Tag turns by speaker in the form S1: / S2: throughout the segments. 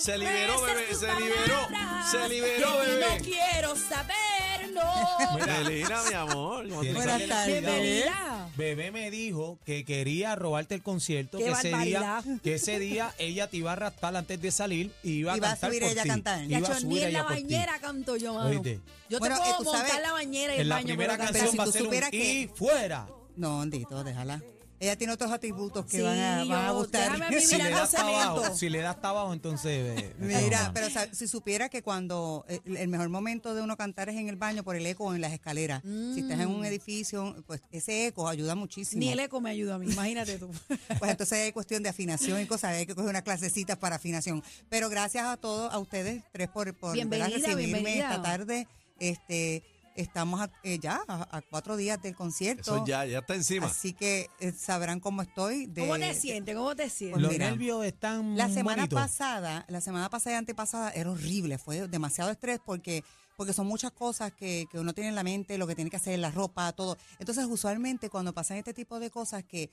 S1: Se liberó, bebé, se liberó, se liberó, bebé.
S2: No quiero saber, no.
S1: Melina, mi amor.
S3: Buenas tardes.
S2: Bienvenida.
S4: Bebé me dijo que quería robarte el concierto,
S2: Qué
S4: que ese, día,
S2: barbaridad.
S4: que ese día ella te iba a arrastrar antes de salir y iba a
S3: Iba a
S4: cantar
S3: subir
S4: por
S3: ella a
S4: ti.
S3: cantar.
S4: Iba a subir
S2: ni en
S4: ella
S2: la
S4: por ti.
S2: bañera canto yo, mano.
S4: Oíste.
S2: Yo
S3: Bueno,
S2: te
S3: eh,
S2: puedo
S3: tú
S2: montar
S3: sabes,
S2: la bañera y el
S4: En la
S2: baño,
S4: primera
S2: pero
S3: Pero
S4: canción
S3: si
S4: va a
S3: tú
S4: ser un
S3: supieras que-
S4: y fuera.
S3: No, Andito, déjala. Ella tiene otros atributos que
S2: Sí,
S3: van, a, van a gustar.
S4: Si le das abajo, si le das hasta abajo, entonces. eh,
S3: Mira, pero o sea, si supiera que cuando eh, el mejor momento de uno cantar es en el baño por el eco o en las escaleras. Si estás en un edificio, pues ese eco ayuda muchísimo.
S2: Ni el eco me ayuda a mí, imagínate tú.
S3: Pues entonces hay cuestión de afinación y cosas, hay que coger unas clasecitas para afinación. Pero gracias a todos, a ustedes tres por, por recibirme
S2: bienvenida.
S3: esta tarde. Este, estamos a- eh, ya a, a cuatro días del concierto.
S1: Eso ya, ya está encima.
S3: Así que eh, sabrán cómo estoy. De,
S2: ¿Cómo te sientes? ¿Cómo te sientes?
S4: Los
S3: mira,
S4: nervios están.
S3: La semana pasada, la semana pasada y antepasada era horrible, fue demasiado estrés porque porque son muchas cosas que, que uno tiene en la mente, lo que tiene que hacer, la ropa, todo. Entonces, usualmente cuando pasan este tipo de cosas que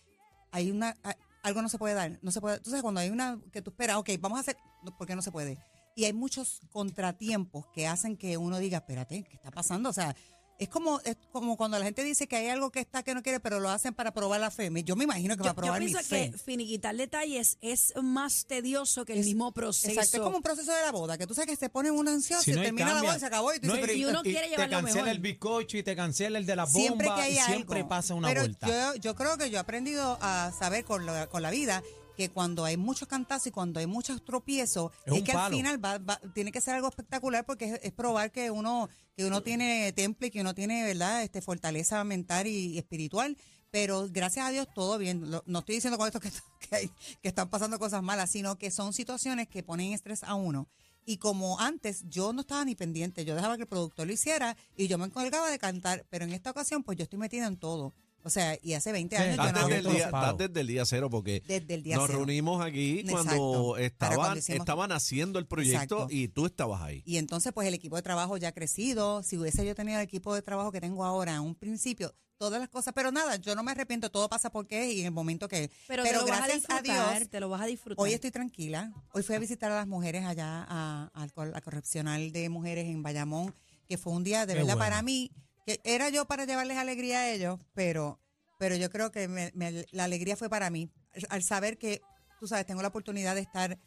S3: hay una algo no se puede dar, no se puede. Entonces, cuando hay una que tú esperas, ok, vamos a hacer, no, ¿por qué no se puede? Y hay muchos contratiempos que hacen que uno diga, espérate, ¿qué está pasando? O sea, es como, es como cuando la gente dice que hay algo que está que no quiere, pero lo hacen para probar la fe. Yo me imagino que va a probar
S2: yo
S3: mi
S2: pienso
S3: fe.
S2: que finiquitar detalles es más tedioso que el mismo proceso.
S3: Exacto, es como un proceso de la boda, que tú sabes que se pone uno ansioso
S4: Si
S3: y
S4: no
S3: termina la
S4: cambia.
S3: boda y se acabó y tú
S4: No
S3: dices,
S4: hay-
S3: pero
S2: Y uno
S4: y
S2: quiere
S4: te
S2: lo
S4: cancela
S2: mejor.
S4: el bizcocho y te cancela el de la bomba
S3: siempre que hay
S4: y
S3: algo.
S4: siempre pasa una
S3: pero
S4: vuelta.
S3: Yo, yo creo que yo he aprendido a saber con la, con la vida que cuando hay muchos cantazos y cuando hay muchos tropiezos,
S4: Es
S3: que al final va, va- tiene que ser algo espectacular porque es, es probar que uno que uno tiene temple, que uno tiene, ¿verdad? Este fortaleza mental y, y espiritual. Pero gracias a Dios todo bien. Lo- no estoy diciendo con esto que, que, hay- que están pasando cosas malas, sino que son situaciones que ponen estrés a uno. Y como antes yo no estaba ni pendiente, yo dejaba que el productor lo hiciera y yo me encargaba de cantar, pero en esta ocasión pues yo estoy metida en todo. O sea, y hace 20
S4: Sí,
S3: años yo
S1: Estás
S3: no
S1: desde, el día, estás desde el día cero porque
S3: Desde el día
S1: nos
S3: cero.
S1: reunimos aquí
S3: Exacto.
S1: cuando estaban,
S3: cuando hicimos-
S1: estaban haciendo el proyecto
S3: Exacto.
S1: y tú estabas ahí.
S3: Y entonces, pues el equipo de trabajo ya ha crecido. Si hubiese yo tenido el equipo de trabajo que tengo ahora en un principio, todas las cosas, pero nada, yo no me arrepiento, todo pasa porque es y en el momento que.
S2: Pero, te lo vas a
S3: gracias a, Dios,
S2: te lo vas a disfrutar.
S3: hoy estoy tranquila. Hoy fui a visitar a las mujeres allá a, a correccional de mujeres en Bayamón, que fue un día de
S4: Qué
S3: verdad
S4: bueno.
S3: para mí, que era yo para llevarles alegría a ellos, pero, pero yo creo que me- me- la alegría fue para mí. Al saber que, tú sabes, tengo la oportunidad de estar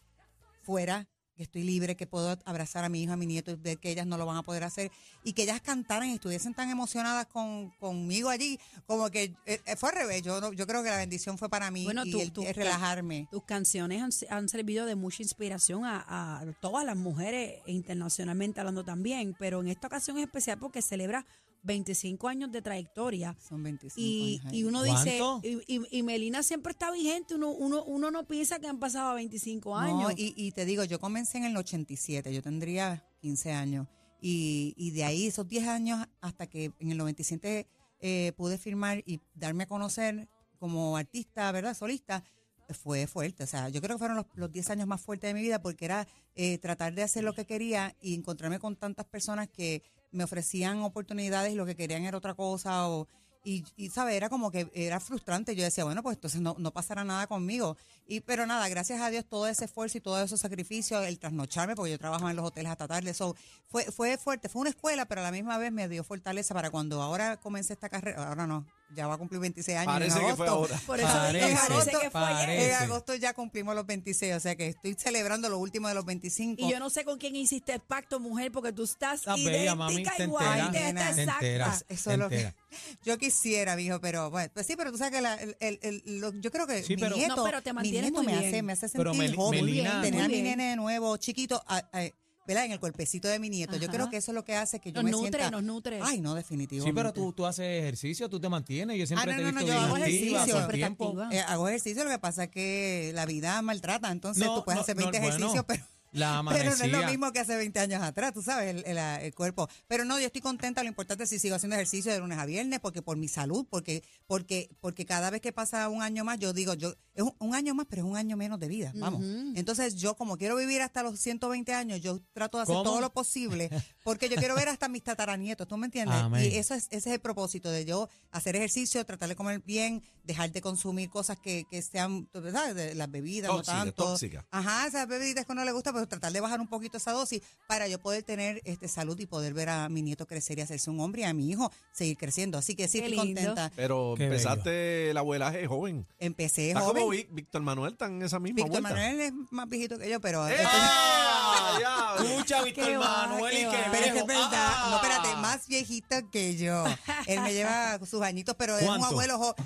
S3: fuera, que estoy libre, que puedo abrazar a mi hijo, a mi nieto y ver que ellas no lo van a poder hacer y que ellas cantaran y estuviesen tan emocionadas con, conmigo allí, como que eh, eh, fue al revés. Yo, yo creo que la bendición fue para mí
S2: Bueno,
S3: y
S2: tú-
S3: el,
S2: tú-
S3: el relajarme.
S2: Tus canciones han, han servido de mucha inspiración a, a todas las mujeres, e internacionalmente hablando también, pero en esta ocasión es especial porque celebra 25 años de trayectoria.
S3: Son 25
S2: Y,
S3: años.
S2: y
S3: ahí.
S2: uno
S4: ¿Cuánto?
S2: dice, y, y- y Melina siempre está vigente, uno, uno, uno no piensa que han pasado 25 años.
S3: No, y, y te digo, yo comencé en el 87, yo tendría 15 años. Y, y de ahí, esos 10 años, hasta que en el 97 eh, pude firmar y darme a conocer como artista, ¿verdad? Solista, fue fuerte. O sea, yo creo que fueron los, los 10 años más fuertes de mi vida porque era eh, tratar de hacer lo que quería y encontrarme con tantas personas que me ofrecían oportunidades y lo que querían era otra cosa o y, y ¿sabes? Era como que era frustrante. Yo decía, bueno, pues entonces no, no pasará nada conmigo. Y, pero nada, gracias a Dios, todo ese esfuerzo y todos esos sacrificios, el trasnocharme, porque yo trabajaba en los hoteles hasta tarde, eso fue, fue fuerte. Fue una escuela, pero a la misma vez me dio fortaleza para cuando ahora comencé esta carrera. Ahora no, ya va a cumplir 26 años.
S1: Parece
S3: en
S1: que fue
S3: agosto.
S1: ahora.
S2: Por eso
S4: Parece,
S2: parece que fue ayer.
S3: En agosto ya cumplimos los 26, o sea que estoy celebrando lo último de los 25.
S2: Y yo no sé con quién hiciste el pacto, mujer, porque tú estás
S4: Estás
S2: idéntica
S4: bella, mami, te
S2: igual, te está
S4: te
S2: exacta.
S4: enteras,
S3: Eso es lo que yo quisiera, mijo, pero bueno, pues sí, pero tú sabes que la- el, el- el- lo- yo creo que
S4: Sí,
S3: mi
S4: pero-
S3: nieto,
S2: No, pero te
S3: mi nieto
S2: muy
S3: me
S2: bien.
S3: hace, me hace sentir
S4: Pero Mel-
S3: joven.
S4: Melina-
S3: tener a mi nene de nuevo, chiquito, a- a- ¿verdad? En el cuerpecito de mi nieto. Yo
S2: Ajá.
S3: creo que eso es lo que hace que yo
S2: Nos
S3: me
S2: nutre,
S3: sienta.
S2: nos nutre.
S3: Ay, no, definitivo.
S4: Sí, pero tú, tú haces ejercicio, tú te mantienes. Yo siempre
S3: Ah,
S4: te
S3: no,
S4: he
S3: no, no, yo hago ejercicio,
S2: siempre activa.
S3: Eh, hago ejercicio, lo que pasa es que la vida maltrata, entonces
S4: No,
S3: tú puedes
S4: no,
S3: hacer
S4: no,
S3: 20
S4: bueno,
S3: ejercicios, pero,
S4: La
S3: pero no es lo mismo que hace 20 años atrás, tú sabes, el, el- el cuerpo. Pero no, yo estoy contenta, lo importante es si sigo haciendo ejercicio de lunes a viernes, porque por mi salud, porque porque porque cada vez que pasa un año más, yo digo, yo es un, un año más, pero es un año menos de vida, vamos. Entonces yo como quiero vivir hasta los 120 años, yo trato de hacer
S4: ¿Cómo?
S3: todo lo posible, porque yo quiero ver hasta mis tataranietos, ¿tú me entiendes?
S4: Amén.
S3: Y eso es, ese es el propósito de yo hacer ejercicio, tratar de comer bien, dejar de consumir cosas que, que sean, ¿verdad? De las bebidas,
S1: Tóxicas,
S3: no tanto.
S1: tóxicas.
S3: Ajá, esas bebiditas que no le gusta, pero tratar de bajar un poquito esa dosis para yo poder tener este salud y poder ver a mi nieto crecer y hacerse un hombre y a mi hijo seguir creciendo. Así que sí, estoy contenta.
S1: Pero
S4: Qué
S1: empezaste el abuelaje joven.
S3: Empecé
S1: Está
S3: joven.
S1: como Víctor Manuel, está en esa misma
S3: Víctor
S1: vuelta.
S3: Manuel es más viejito que yo, pero...
S1: ¡Eh!
S3: este-
S1: ¡Ah! Ya.
S4: Escucha, Víctor
S2: Qué va,
S4: Manuel,
S2: qué
S4: y
S2: va.
S4: que
S3: Pero es que es verdad, no,
S4: ¡Ah!
S3: espérate, más viejito que yo. Él me lleva sus añitos, pero es un
S4: ¿Cuánto?
S3: abuelo joven.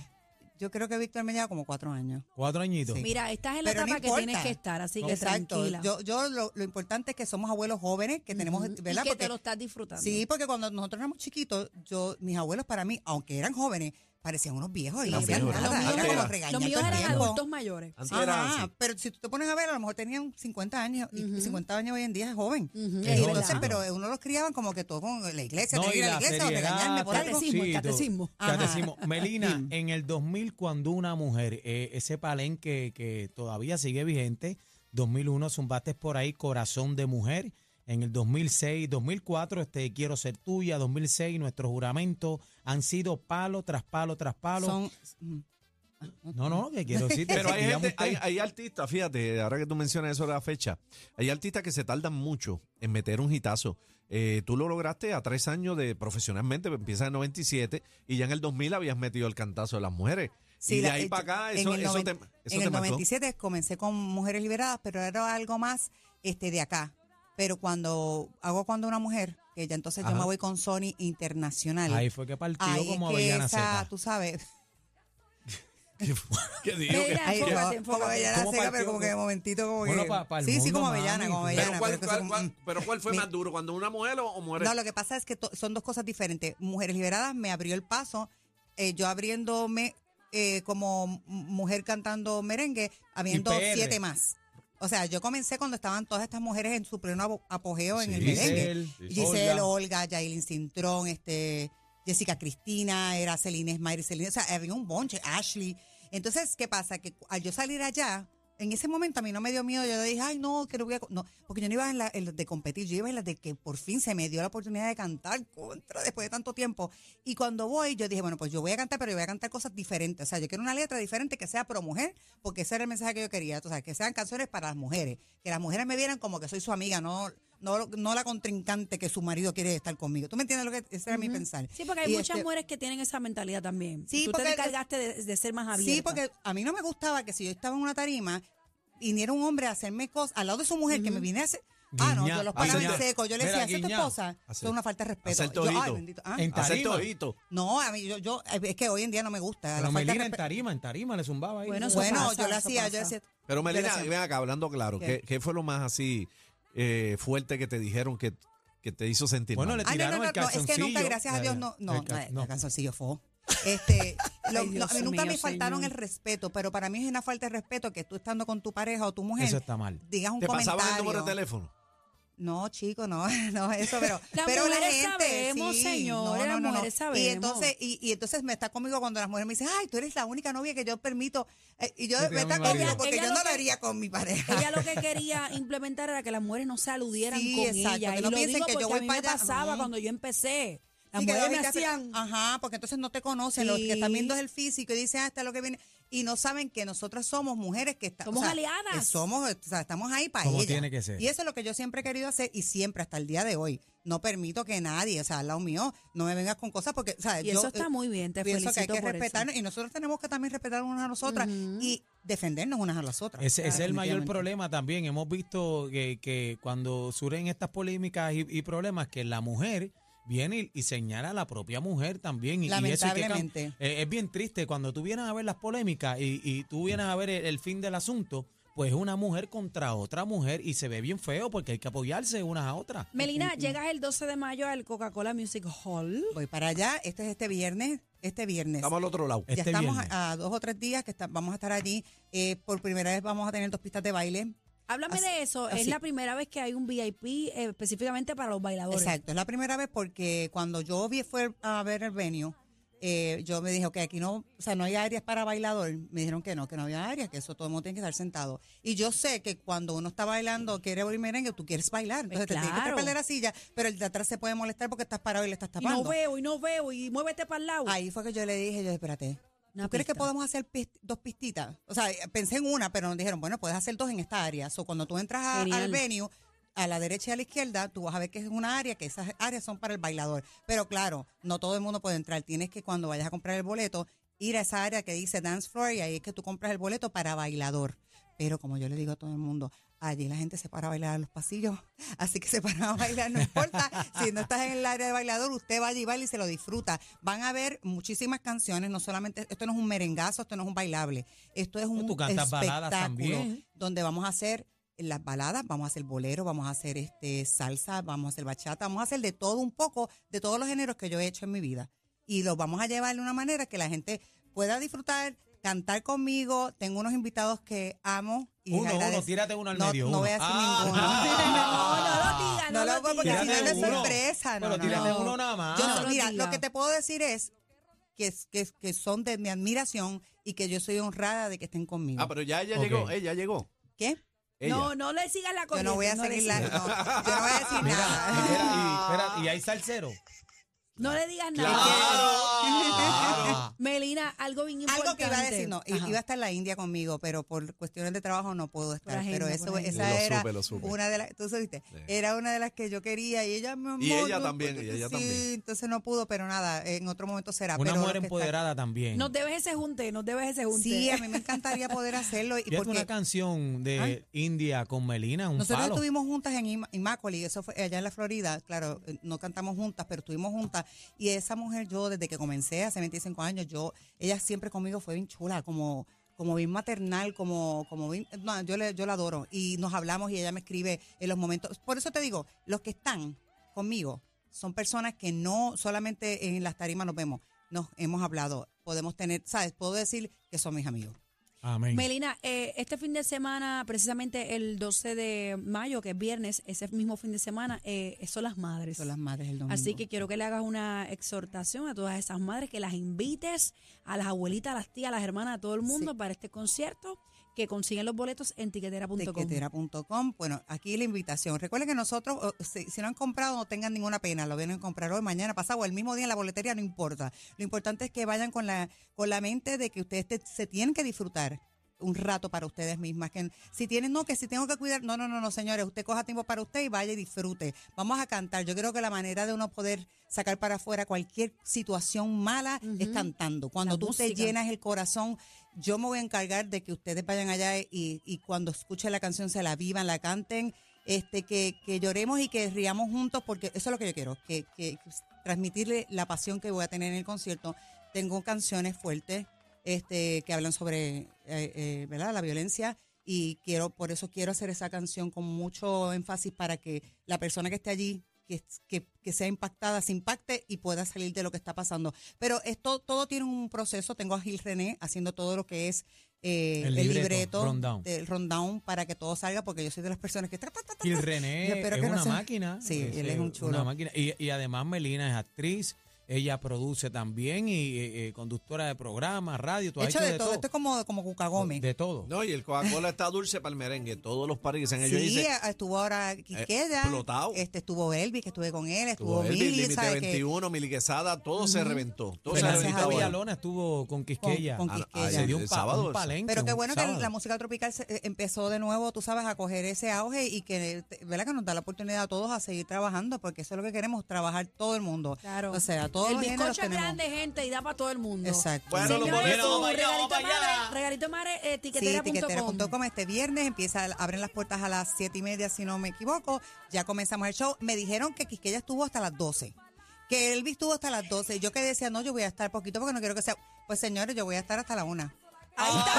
S3: Yo creo que Víctor me lleva como cuatro años.
S4: Cuatro añitos.
S3: Sí.
S2: Mira, estás en la
S3: Pero no
S2: etapa que tienes que estar, así que
S3: Exacto.
S2: tranquila.
S3: Yo, yo lo, lo importante es que somos abuelos jóvenes, que tenemos,
S2: Ujú.
S3: ¿verdad?
S2: Y que
S3: Porque-
S2: te lo estás disfrutando.
S3: sí, porque cuando nosotros éramos chiquitos, yo, mis abuelos para mí, aunque eran jóvenes, parecían unos viejos y no hacían
S1: viejos,
S3: nada.
S1: los míos
S3: Era como
S1: eran-
S3: regañar
S2: Los míos eran
S3: tiempo.
S2: adultos mayores.
S1: Antes era
S3: Ajá,
S1: así.
S3: pero si tú te pones a ver, a lo mejor tenían 50 años y
S2: Ujú.
S3: 50 años hoy en día es joven.
S2: Es
S3: entonces,
S2: verdad.
S3: pero uno los criaban como que todo con la iglesia,
S4: No, y
S3: ir a la
S4: la
S3: iglesia o regañarme por algo.
S2: Catecismo, el
S4: Sí,
S2: catecismo.
S4: tú- catecismo. Melina, en el 2000, cuando una mujer, eh, ese palenque que todavía sigue vigente, 2001 zumbaste por ahí Corazón de Mujer. En el 2006, 2004, este Quiero Ser Tuya, 2006, nuestro juramento han sido palo tras palo tras palo.
S3: Son, mm,
S4: No, no, que quiero decir.
S1: Pero hay, gente, hay, hay artistas, fíjate, ahora que tú mencionas eso de la fecha, hay artistas que se tardan mucho en meter un hitazo. Eh, tú lo lograste a tres años de profesionalmente, empiezas en 97 y ya en el 2000 habías metido el cantazo de las mujeres.
S3: Sí,
S1: y de
S3: la-
S1: ahí
S3: eh,
S1: para acá,
S3: en
S1: eso,
S3: el
S1: eso
S3: noven-
S1: te, eso
S3: en
S1: te
S3: el
S1: marcó.
S3: 97 comencé con Mujeres Liberadas, pero era algo más este de acá. Pero cuando hago cuando una mujer, que ya entonces yo
S1: Ajá.
S3: me voy con Sony Internacional.
S4: Ahí fue que partió
S3: ahí
S4: como
S3: es que
S4: Avellana
S3: esa,
S4: Zeta.
S3: tú sabes,
S1: ¿Qué digo?
S3: Ahí
S2: enfócate,
S3: como- como Avellana
S4: ¿Cómo
S3: Seca, pero como que de momentito como
S4: Bueno,
S3: que...
S4: pa- pa
S3: sí, sí, como Avellana, como Avellana.
S1: pero, ¿cuál,
S3: pero
S1: cuál- cuál-
S3: mm.
S1: pero ¿cuál fue
S3: Mi-
S1: más duro? ¿Cuando una mujer o, o mujeres?
S3: No, lo que pasa es que to- son dos cosas diferentes. Mujeres Liberadas me abrió el paso, eh, yo abriéndome eh, como mujer cantando merengue, habiendo siete más. O sea, yo comencé cuando estaban todas estas mujeres en su pleno apogeo en el merengue.
S4: Giselle,
S3: Olga. Yailin Cintrón, este, Jessica Cristina, era Celine Esmair, Celine, o sea, había un bonche, Ashley. Entonces, ¿qué pasa? Que al yo salir allá, en ese momento a mí no me dio miedo, yo dije, ay, no, que no voy a... co-". No, porque yo no iba en la en las de competir, yo iba en las de que por fin se me dio la oportunidad de cantar contra después de tanto tiempo. Y cuando voy, yo dije, bueno, pues yo voy a cantar, pero yo voy a cantar cosas diferentes. O sea, yo quiero una letra diferente que sea pro mujer, porque ese era el mensaje que yo quería. O sea, que sean canciones para las mujeres. Que las mujeres me vieran como que soy su amiga, no, no, no la contrincante que su marido quiere estar conmigo. ¿Tú me entiendes lo que ese era mi pensar?
S2: Sí, porque hay
S3: Y,
S2: muchas
S3: este,
S2: mujeres que tienen esa mentalidad también.
S3: Sí,
S2: Tú te
S3: porque-
S2: encargaste de, de ser más abierta.
S3: Sí, porque a mí no me gustaba que si yo estaba en una tarima viniera un hombre a hacerme cosas al lado de su mujer que me viniera a hacer. Ah, no, yo los paraba en seco. Yo le decía, ¿eso es tu esposa? Eso
S1: Hacer-
S3: es una falta de respeto.
S1: hacerte
S3: Yo, ay, bendito. ah.
S4: En tarima.
S1: ojito.
S3: No, a mí, yo, yo, es que hoy en día no me gusta.
S4: Pero Melina en tarima, en tarima le zumbaba ahí.
S2: Bueno,
S3: Bueno,
S2: pasa,
S3: yo le hacía, yo le decía.
S1: Pero Melina,
S3: hacía-
S1: ven acá, hablando claro,
S3: ¿Qué?
S1: ¿qué, qué fue lo más así eh, fuerte que te dijeron que, que te hizo sentir
S4: Bueno,
S1: mal?
S4: le
S3: Ah, no, no,
S4: tiraron
S3: no,
S4: el
S3: es que nunca, gracias a Dios, no, no,
S4: El ca-
S3: no,
S4: no.
S3: el calzoncillo fue. Este, lo-
S2: Ay,
S3: lo- a mí nunca
S2: mío,
S3: me faltaron
S2: señor.
S3: el respeto, pero para mí es una falta de respeto que tú estando con tu pareja o tu mujer
S4: Eso está mal.
S3: digas un
S1: ¿Te
S3: comentario.
S1: pasaban el número de teléfono?
S3: No, chico, no, no, eso, pero,
S2: Las
S3: pero la gente,
S2: sabemos,
S3: sí,
S2: señores, las mujeres
S3: Y
S2: sabemos.
S3: entonces, y, y entonces me está conmigo cuando las mujeres me dicen, ay, tú eres la única novia que yo permito, Eh, y yo
S4: Sí,
S3: me está conmigo porque
S2: Ella
S3: yo
S2: lo
S3: no lo
S2: que-
S3: haría con mi pareja.
S2: Ella lo que quería implementar era que las mujeres no se aludieran
S3: Sí,
S2: con
S3: exacto,
S2: ella.
S3: que
S2: y
S3: no
S2: lo
S3: piensen
S2: digo
S3: que yo voy
S2: a mí
S3: para
S2: me
S3: allá.
S2: pasaba cuando yo empecé. Las mujeres me hacían...
S3: Ajá, porque entonces no te conocen, lo que están viendo es el físico y dicen, ah, está lo que viene. Y no saben que nosotras somos mujeres que estamos.
S2: Somos aliadas.
S3: somos, o sea, estamos ahí para
S4: Como
S3: ella.
S4: tiene que ser.
S3: Y eso es lo que yo siempre he querido hacer y siempre, hasta el día de hoy. No permito que nadie, o sea, al lado mío, no me vengas con cosas porque, o sea,
S2: Y
S3: yo,
S2: eso está
S3: eh,
S2: muy bien, te
S3: pienso
S2: felicito
S3: que hay que
S2: por
S3: respetarnos y nosotros tenemos que también respetar unas a nosotras y defendernos unas a las otras.
S4: Ese, ese es el mayor problema también. Hemos visto que, que cuando surgen estas polémicas y, y problemas, que la mujer viene y, y señala a la propia mujer también. Y, y eso hay que
S3: Lamentablemente.
S4: eh, es bien triste cuando tú vienes a ver las polémicas y, y tú vienes a ver el, el fin del asunto, pues es una mujer contra otra mujer y se ve bien feo porque hay que apoyarse unas a otras.
S2: Melina, llegas el 12 de mayo al Coca-Cola Music Hall.
S3: Voy para allá, este es este viernes, este viernes.
S1: Estamos al otro lado.
S4: Este
S3: ya estamos
S4: viernes.
S3: a, a dos o tres días que está- vamos a estar allí. Eh, por primera vez vamos a tener dos pistas de baile.
S2: Háblame
S3: Así-
S2: de eso. Es la primera vez que hay un VIP eh, específicamente para los bailadores.
S3: Exacto, es la primera vez porque cuando yo vi, fue a ver el venue, eh, yo me dije, ok, aquí no, o sea, no hay áreas para bailador. Me dijeron que no, que no había áreas, que eso todo el mundo tiene que estar sentado. Y yo sé que cuando uno está bailando, quiere oír merengue, tú quieres bailar. Entonces te tienes que de la silla, pero el de atrás se puede molestar porque estás parado y le estás
S2: Y no
S3: tapando.
S2: veo, y no veo, y muévete para el lado.
S3: Ahí fue que yo le dije, yo, espérate, ¿Tú crees que podemos hacer dos pistitas? O sea, pensé en una, pero nos dijeron, bueno, puedes hacer dos en esta área. So, cuando tú entras a- al venue, a la derecha y a la izquierda, tú vas a ver que es una área, que esas áreas son para el bailador. Pero claro, no todo el mundo puede entrar. Tienes que cuando vayas a comprar el boleto, ir a esa área que dice dance floor y ahí es que tú compras el boleto para bailador. Pero como yo le digo a todo el mundo, allí la gente se para a bailar en los pasillos, así que se para a bailar, no importa. Si no estás en el área de bailador, usted va allí y baila y se lo disfruta. Van a ver muchísimas canciones, no solamente, esto no es un merengazo, esto no es un bailable, esto es un
S4: tú cantas
S3: espectáculo
S4: también.
S3: donde vamos a hacer las baladas, vamos a hacer bolero, vamos a hacer este salsa, vamos a hacer bachata, vamos a hacer de todo un poco, de todos los géneros que yo he hecho en mi vida. Y los vamos a llevar de una manera que la gente pueda disfrutar, cantar conmigo. Tengo unos invitados que amo. Y
S4: Uno,
S3: agradec-
S4: uno, tírate uno al
S3: no,
S4: medio.
S3: No
S4: uno.
S3: voy a decir
S4: Ah.
S3: ninguno.
S2: No, no lo diga,
S3: No
S2: no
S3: lo
S2: lo
S3: voy porque
S2: diga.
S3: si no es sorpresa. No,
S4: Pero tírate
S3: no.
S4: uno nada más.
S3: Yo
S2: No
S3: mira,
S2: diga.
S3: lo que te puedo decir es que, que, que son de mi admiración y que yo soy honrada de que estén conmigo.
S1: Ah, pero ya ella
S4: Ok.
S1: llegó, ella llegó.
S3: ¿Qué?
S1: Ella.
S2: No, no le sigas la
S3: Yo
S2: corriente.
S3: no voy a seguir la, yo no voy a decir
S4: Mira,
S3: nada.
S4: espera, y, espera, y hay salsero.
S2: No le digas nada. Melina, algo bien importante.
S3: Algo que iba a decir, no,
S2: Ajá.
S3: iba a estar en la India conmigo, pero por cuestiones de trabajo no puedo estar.
S2: agenda,
S3: pero eso, esa
S1: Lo
S3: era
S1: supe, lo supe.
S3: una de las, tú supiste,
S1: Sí.
S3: era una de las que yo quería y ella me
S1: Y ella también, y ella
S3: sí,
S1: también.
S3: entonces no pudo, pero nada, en otro momento será.
S4: Una
S3: pero
S4: mujer empoderada también.
S2: Nos debes ese junte, nos debes ese junte.
S3: Sí, a mí me encantaría poder hacerlo. Y porque
S4: una canción de India con Melina, un
S3: nosotros
S4: palo.
S3: estuvimos juntas en Ima- Immaculate, eso fue allá en la Florida, claro, eh, no cantamos juntas, pero estuvimos juntas. Y esa mujer, yo desde que comencé, hace 25 años, yo, ella siempre conmigo fue bien chula, como como bien maternal, como, como bien, yo, le, yo la adoro. Y nos hablamos y ella me escribe en los momentos. Por eso te digo, los que están conmigo son personas que no solamente en las tarimas nos vemos, nos hemos hablado, podemos tener, ¿sabes? Puedo decir que son mis amigos.
S4: Amén.
S2: Melina, eh, este fin de semana, precisamente el 12 de mayo, que es viernes, ese mismo fin de semana, eh, son las madres.
S3: Son las madres el domingo.
S2: Así que quiero que le hagas una exhortación a todas esas madres, que las invites a las abuelitas, a las tías, a las hermanas, a todo el mundo
S3: Sí.
S2: para este concierto, que consiguen los boletos en tiquetera.com.
S3: Tequetera.com. Bueno, aquí la invitación. Recuerden que nosotros, si, si no han comprado, no tengan ninguna pena. Lo vienen a comprar hoy, mañana, pasado, o el mismo día en la boletería, no importa. Lo importante es que vayan con la, con la mente de que ustedes te- se tienen que disfrutar un rato para ustedes mismas. Que si tienen, no, que si tengo que cuidar, no, no, no, no, señores, usted coja tiempo para usted y vaya y disfrute. Vamos a cantar. Yo creo que la manera de uno poder sacar para afuera cualquier situación mala es cantando. Cuando
S2: La
S3: tú te llenas el corazón, yo me voy a encargar de que ustedes vayan allá y, y cuando escuchen la canción se la vivan, la canten, este, que, que lloremos y que riamos juntos, porque eso es lo que yo quiero, que, que transmitirle la pasión que voy a tener en el concierto. Tengo canciones fuertes este, que hablan sobre eh, eh, ¿verdad? la violencia y quiero, por eso quiero hacer esa canción con mucho énfasis para que la persona que esté allí que, que, que sea impactada, se impacte y pueda salir de lo que está pasando. Pero esto todo tiene un proceso. Tengo a Gil René haciendo todo lo que es eh,
S4: El
S3: el,
S4: libreto, rundown.
S3: del rundown para que todo salga, porque yo soy de las personas que...
S4: Gil. René es
S3: que no
S4: una
S3: sea-
S4: máquina.
S3: Sí, él es un chulo.
S4: Una máquina. Y, y además Melina es actriz, ella produce también y eh, eh, conductora de programas, radio, has
S3: hecho de todo. Esto es como, como Cuca Gómez.
S4: De todo.
S1: No, y el Coca-Cola está dulce para el merengue. Todos los paris que se han hecho
S3: Sí,
S1: se-
S3: estuvo ahora Quiqueya,
S1: explotado.
S3: este estuvo Elvis, que estuve con él,
S1: Tuvo
S3: estuvo
S1: Elvis,
S3: Mili,
S1: Límite
S3: ¿sabe que
S1: 21, Mili Quesada, todo se reventó. Todo se
S4: Fernandita
S3: a
S1: reventó.
S4: Villalona estuvo con Quisqueya.
S3: Con- con Quisqueya.
S1: ah,
S4: Se dio un,
S1: sábado,
S4: un palenque.
S3: Pero qué bueno que la música tropical se- eh, empezó de nuevo, tú sabes, a coger ese auge y que, ¿verdad? que nos da la oportunidad a todos a seguir trabajando, porque eso es lo que queremos, trabajar todo el mundo.
S2: Claro.
S3: O sea, todos
S2: el
S3: los
S2: bizcocho es
S3: tenemos.
S2: grande, gente, y da para todo el mundo.
S3: Exacto.
S1: Bueno, los
S2: Señores,
S1: boletos.
S2: regalito
S4: vamos allá.
S2: madre, regalito madre, eh,
S3: Sí, este viernes empieza, abren las puertas a las siete y media, si no me equivoco. Ya comenzamos el show. Me dijeron que Quisqueya estuvo hasta las 12. Que Elvis estuvo hasta las 12. Yo que decía, no, yo voy a estar poquito porque no quiero que sea. Pues señores, yo voy a estar hasta la una.
S4: Ah, ahí está.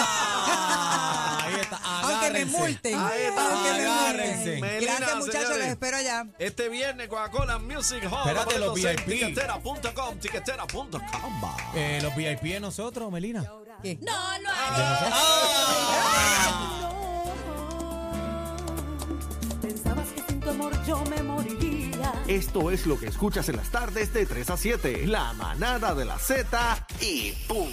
S3: Me multen.
S1: Ahí está.
S3: Me
S4: Agárrense.
S1: Melina,
S3: Gracias, muchachos.
S1: señores.
S3: Los espero allá.
S1: Este viernes Coca-Cola Music Hall.
S4: Espérate, los
S1: Boletos en
S4: VIP.
S1: Tiquetera.com, tiquetera.com.
S4: Eh, los VIP de nosotros, Melina.
S3: ¿Qué?
S2: No lo haré.
S4: nosotros.
S5: Pensabas que sin tu amor yo me moriría.
S6: Esto es lo que escuchas en las tardes de 3 a 7. La manada de la Z y punto.